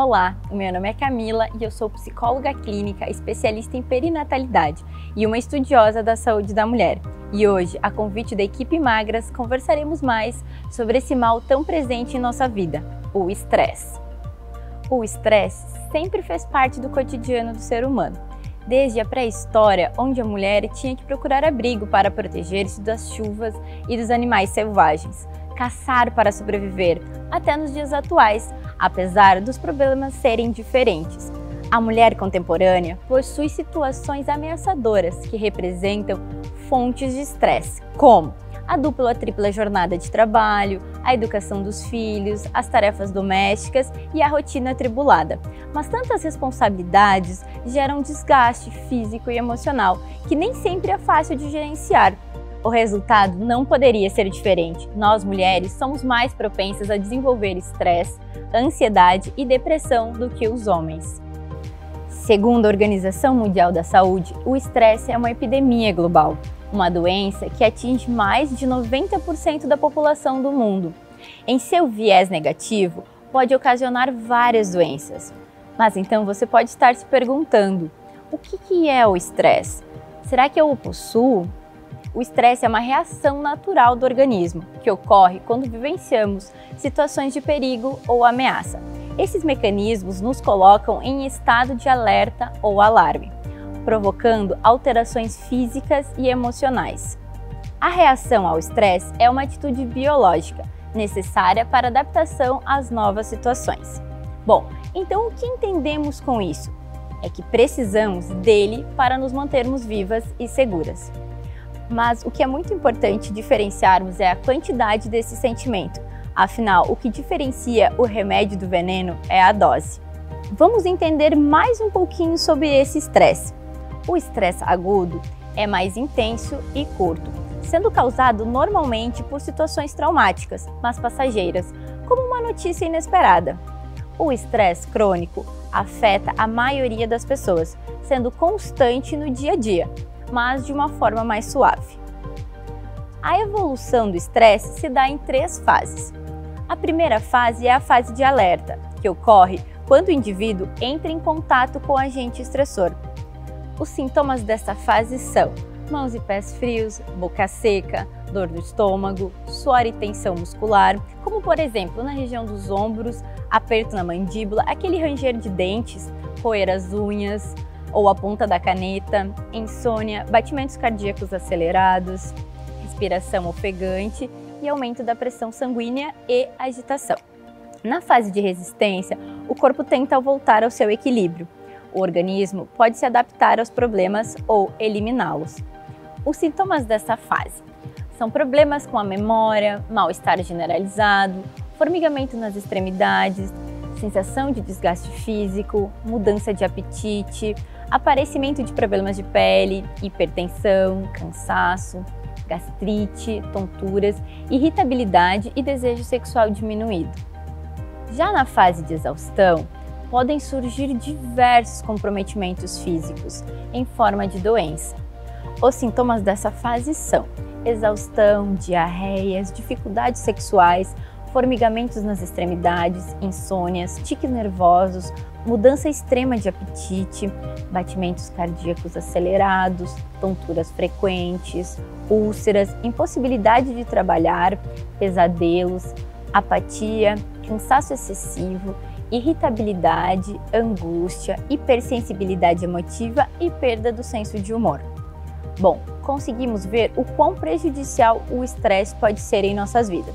Olá, meu nome é Camila e eu sou psicóloga clínica, especialista em perinatalidade e uma estudiosa da saúde da mulher. E hoje, a convite da equipe Magras, conversaremos mais sobre esse mal tão presente em nossa vida, o estresse. O estresse sempre fez parte do cotidiano do ser humano, desde a pré-história, onde a mulher tinha que procurar abrigo para proteger-se das chuvas e dos animais selvagens, caçar para sobreviver, até nos dias atuais, apesar dos problemas serem diferentes. A mulher contemporânea possui situações ameaçadoras que representam fontes de estresse, como a dupla ou a tripla jornada de trabalho, a educação dos filhos, as tarefas domésticas e a rotina atribulada. Mas tantas responsabilidades geram desgaste físico e emocional que nem sempre é fácil de gerenciar. O resultado não poderia ser diferente. Nós mulheres somos mais propensas a desenvolver estresse, ansiedade e depressão do que os homens. Segundo a Organização Mundial da Saúde, o estresse é uma epidemia global uma doença que atinge mais de 90% da população do mundo. Em seu viés negativo, pode ocasionar várias doenças. Mas então você pode estar se perguntando: o que, é o estresse? Será que eu o possuo? O estresse é uma reação natural do organismo que ocorre quando vivenciamos situações de perigo ou ameaça. Esses mecanismos nos colocam em estado de alerta ou alarme provocando alterações físicas e emocionais. A reação ao estresse é uma atitude biológica necessária para adaptação às novas situações. Bom, então o que entendemos com isso? É que precisamos dele para nos mantermos vivas e seguras. Mas o que é muito importante diferenciarmos é a quantidade desse sentimento. Afinal, o que diferencia o remédio do veneno é a dose. Vamos entender mais um pouquinho sobre esse estresse. O estresse agudo é mais intenso e curto, sendo causado normalmente por situações traumáticas, mas passageiras, como uma notícia inesperada. O estresse crônico afeta a maioria das pessoas, sendo constante no dia a dia, mas de uma forma mais suave. A evolução do estresse se dá em três fases. A primeira fase é a fase de alerta, que ocorre quando o indivíduo entra em contato com o agente estressor, os sintomas dessa fase são mãos e pés frios, boca seca, dor no estômago, suor e tensão muscular, como por exemplo na região dos ombros, aperto na mandíbula, aquele ranger de dentes, roer as unhas ou a ponta da caneta, insônia, batimentos cardíacos acelerados, respiração ofegante e aumento da pressão sanguínea e agitação. Na fase de resistência, o corpo tenta voltar ao seu equilíbrio, o organismo pode se adaptar aos problemas ou eliminá-los. Os sintomas dessa fase são problemas com a memória, mal-estar generalizado, formigamento nas extremidades, sensação de desgaste físico, mudança de apetite, aparecimento de problemas de pele, hipertensão, cansaço, gastrite, tonturas, irritabilidade e desejo sexual diminuído. Já na fase de exaustão, podem surgir diversos comprometimentos físicos em forma de doença. Os sintomas dessa fase são exaustão, diarreias, dificuldades sexuais, formigamentos nas extremidades, insônias, tiques nervosos, mudança extrema de apetite, batimentos cardíacos acelerados, tonturas frequentes, úlceras, impossibilidade de trabalhar, pesadelos, apatia, cansaço excessivo, irritabilidade, angústia, hipersensibilidade emotiva e perda do senso de humor. Bom, conseguimos ver o quão prejudicial o estresse pode ser em nossas vidas.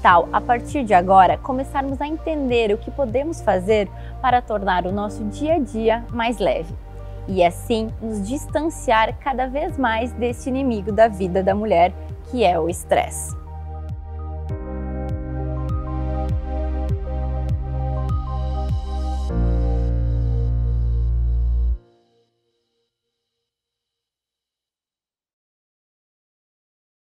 Que tal, a partir de agora, começarmos a entender o que podemos fazer para tornar o nosso dia a dia mais leve e assim nos distanciar cada vez mais deste inimigo da vida da mulher, que é o estresse.